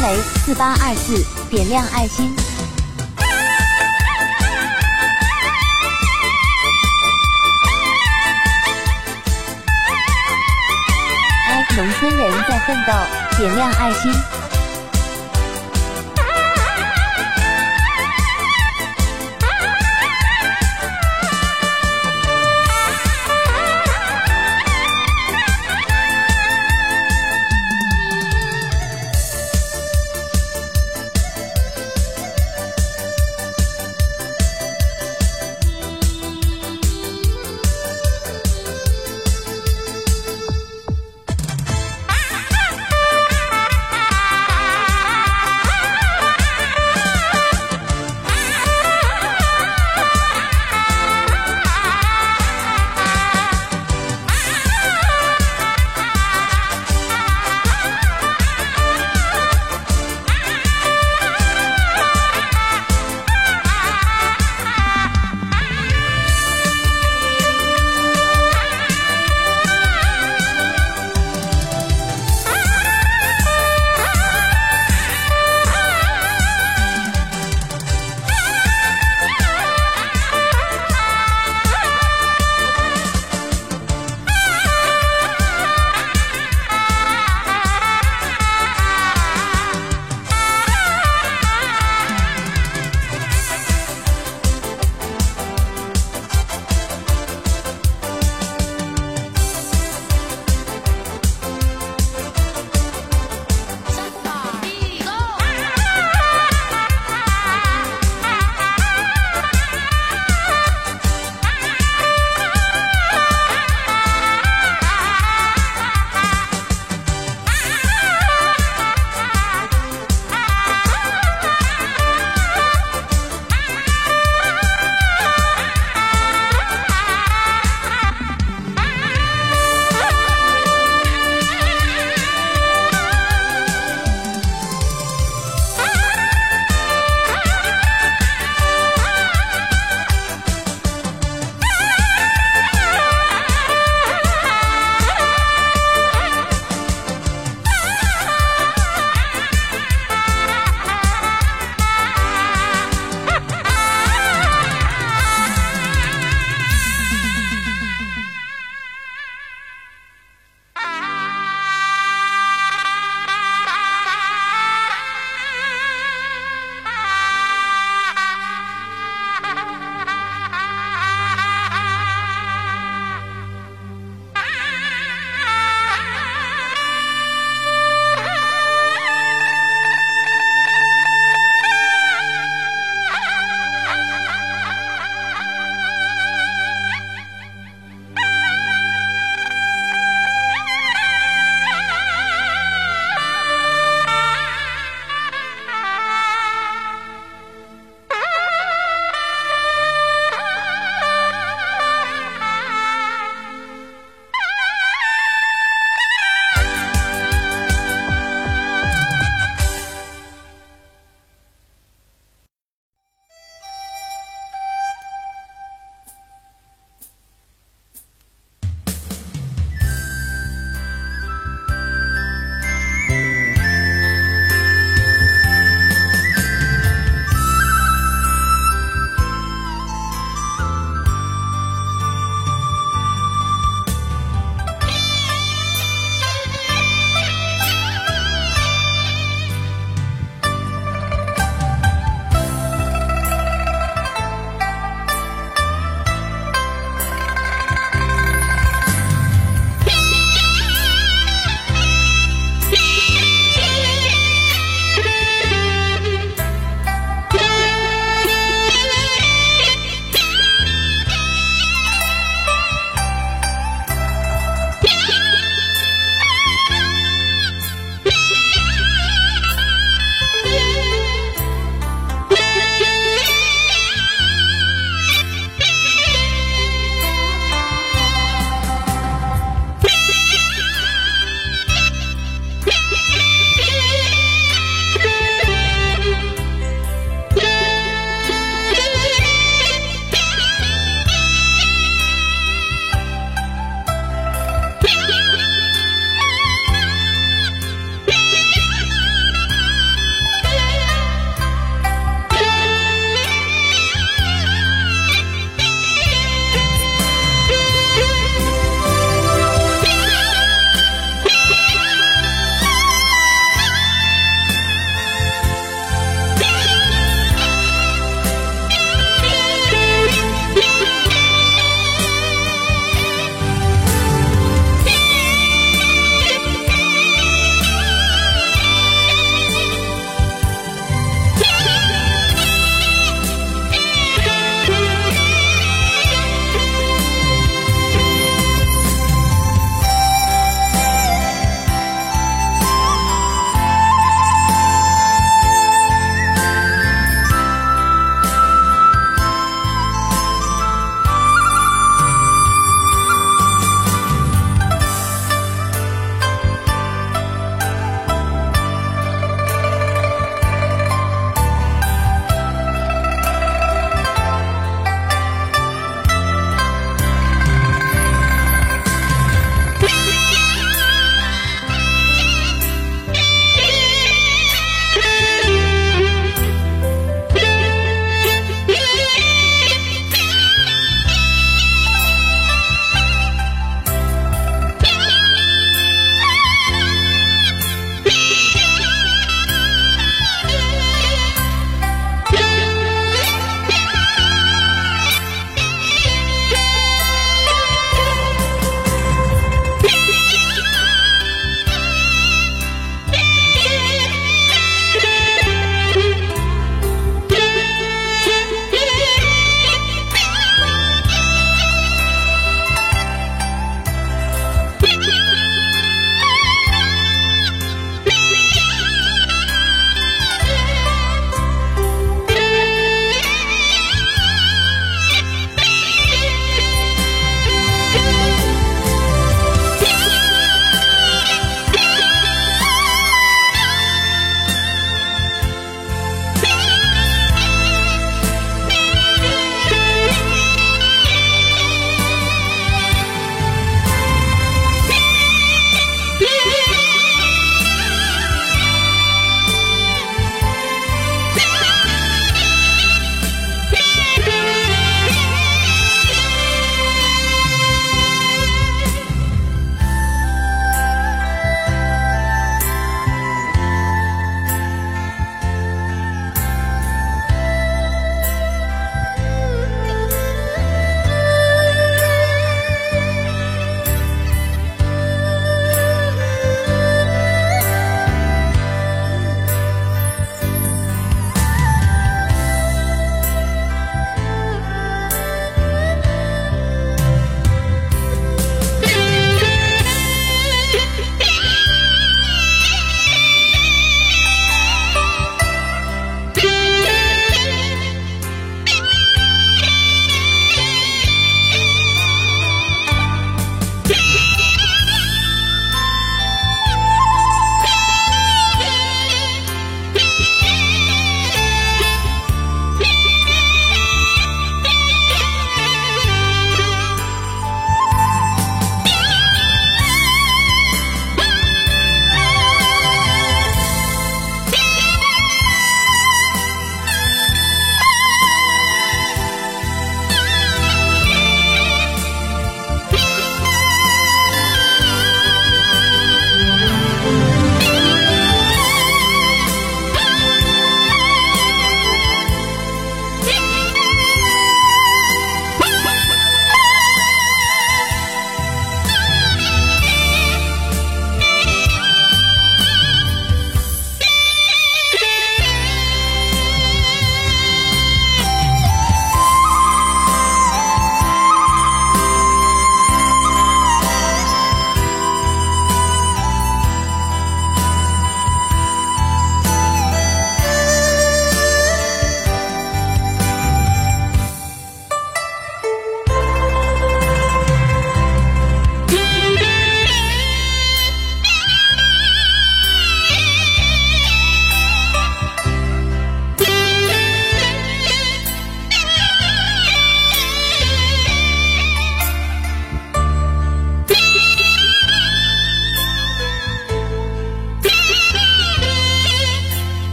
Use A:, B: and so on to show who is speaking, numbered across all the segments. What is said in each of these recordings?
A: 雷四八二四点亮爱心。哎，农村人在奋斗，点亮爱心。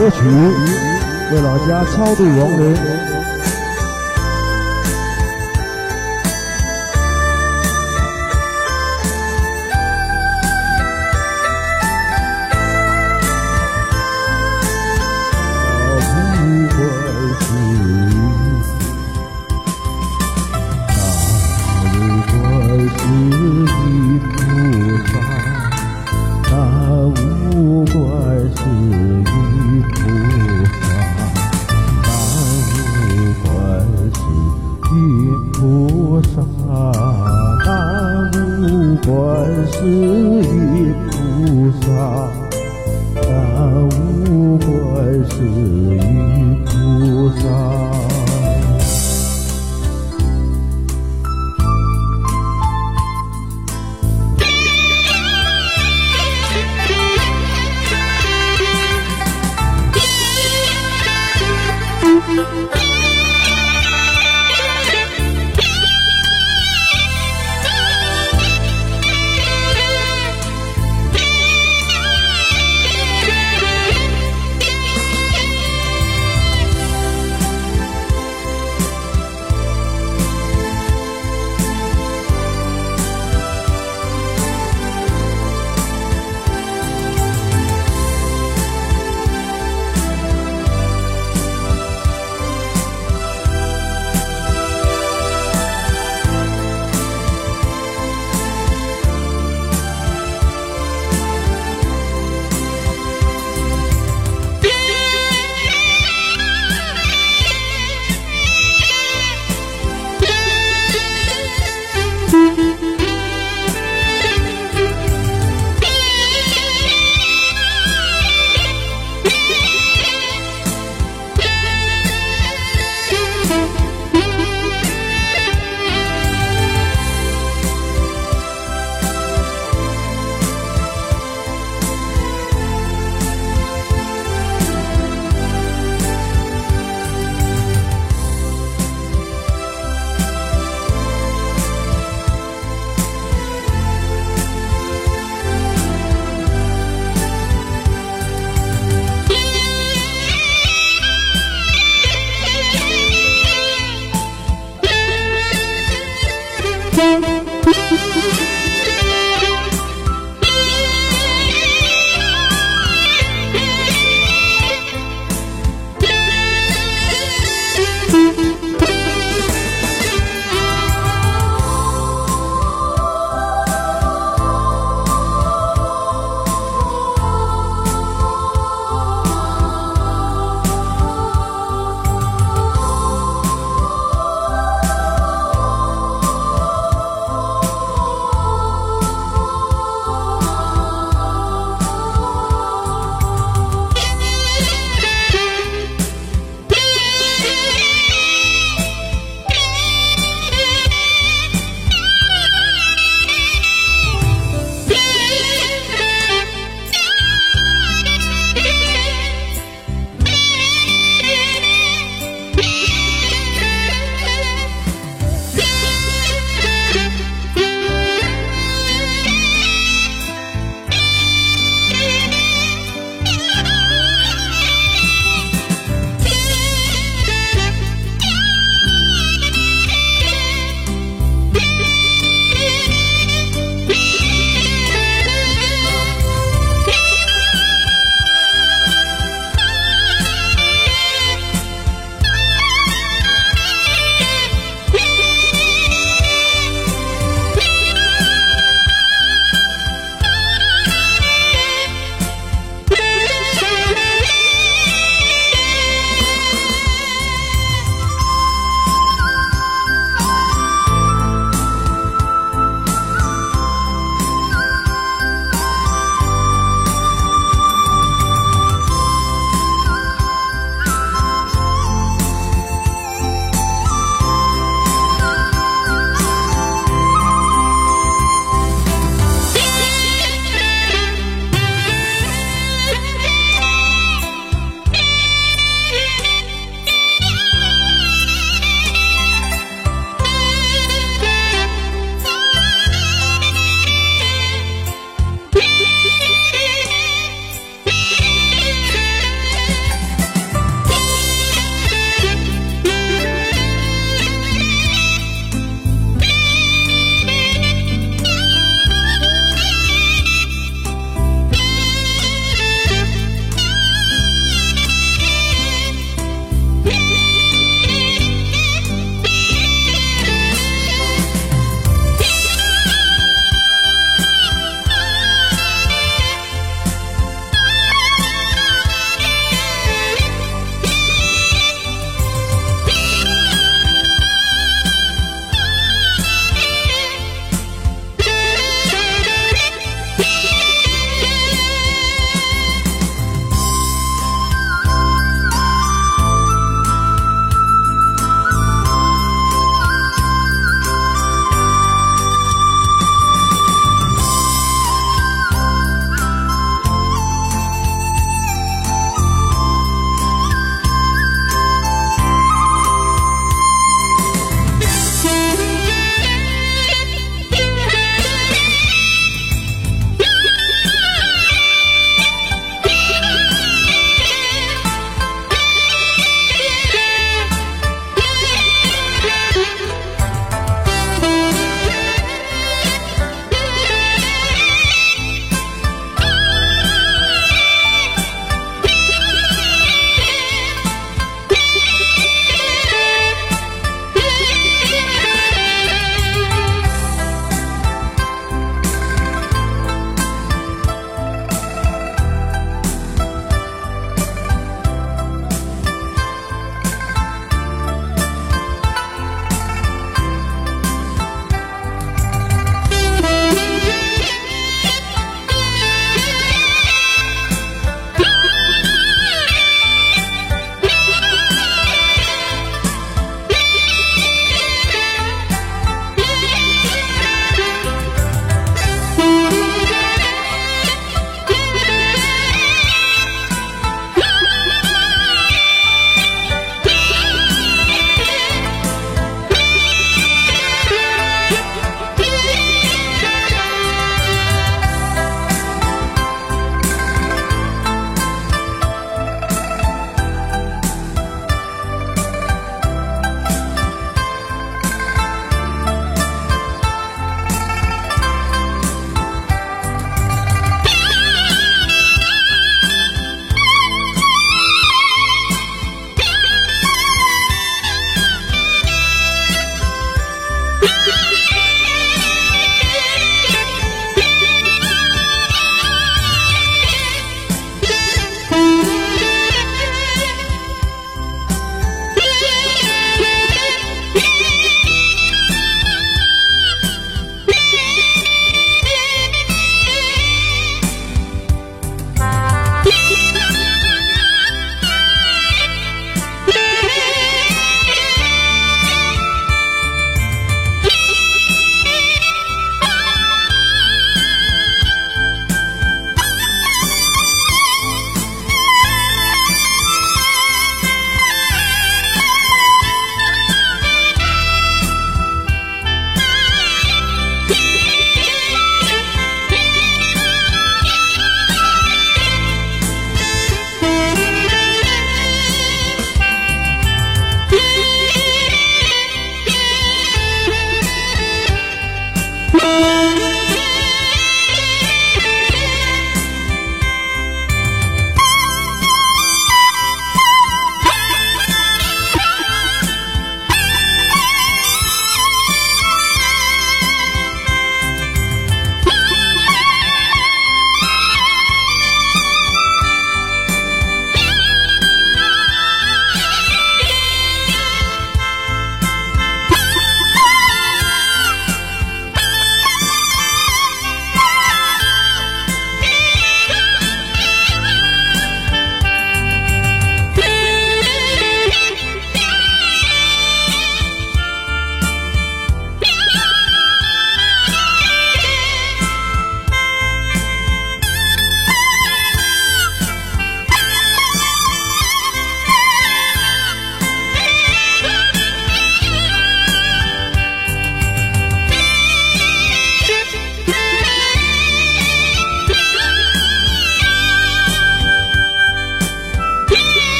B: 歌曲为老家超度亡灵。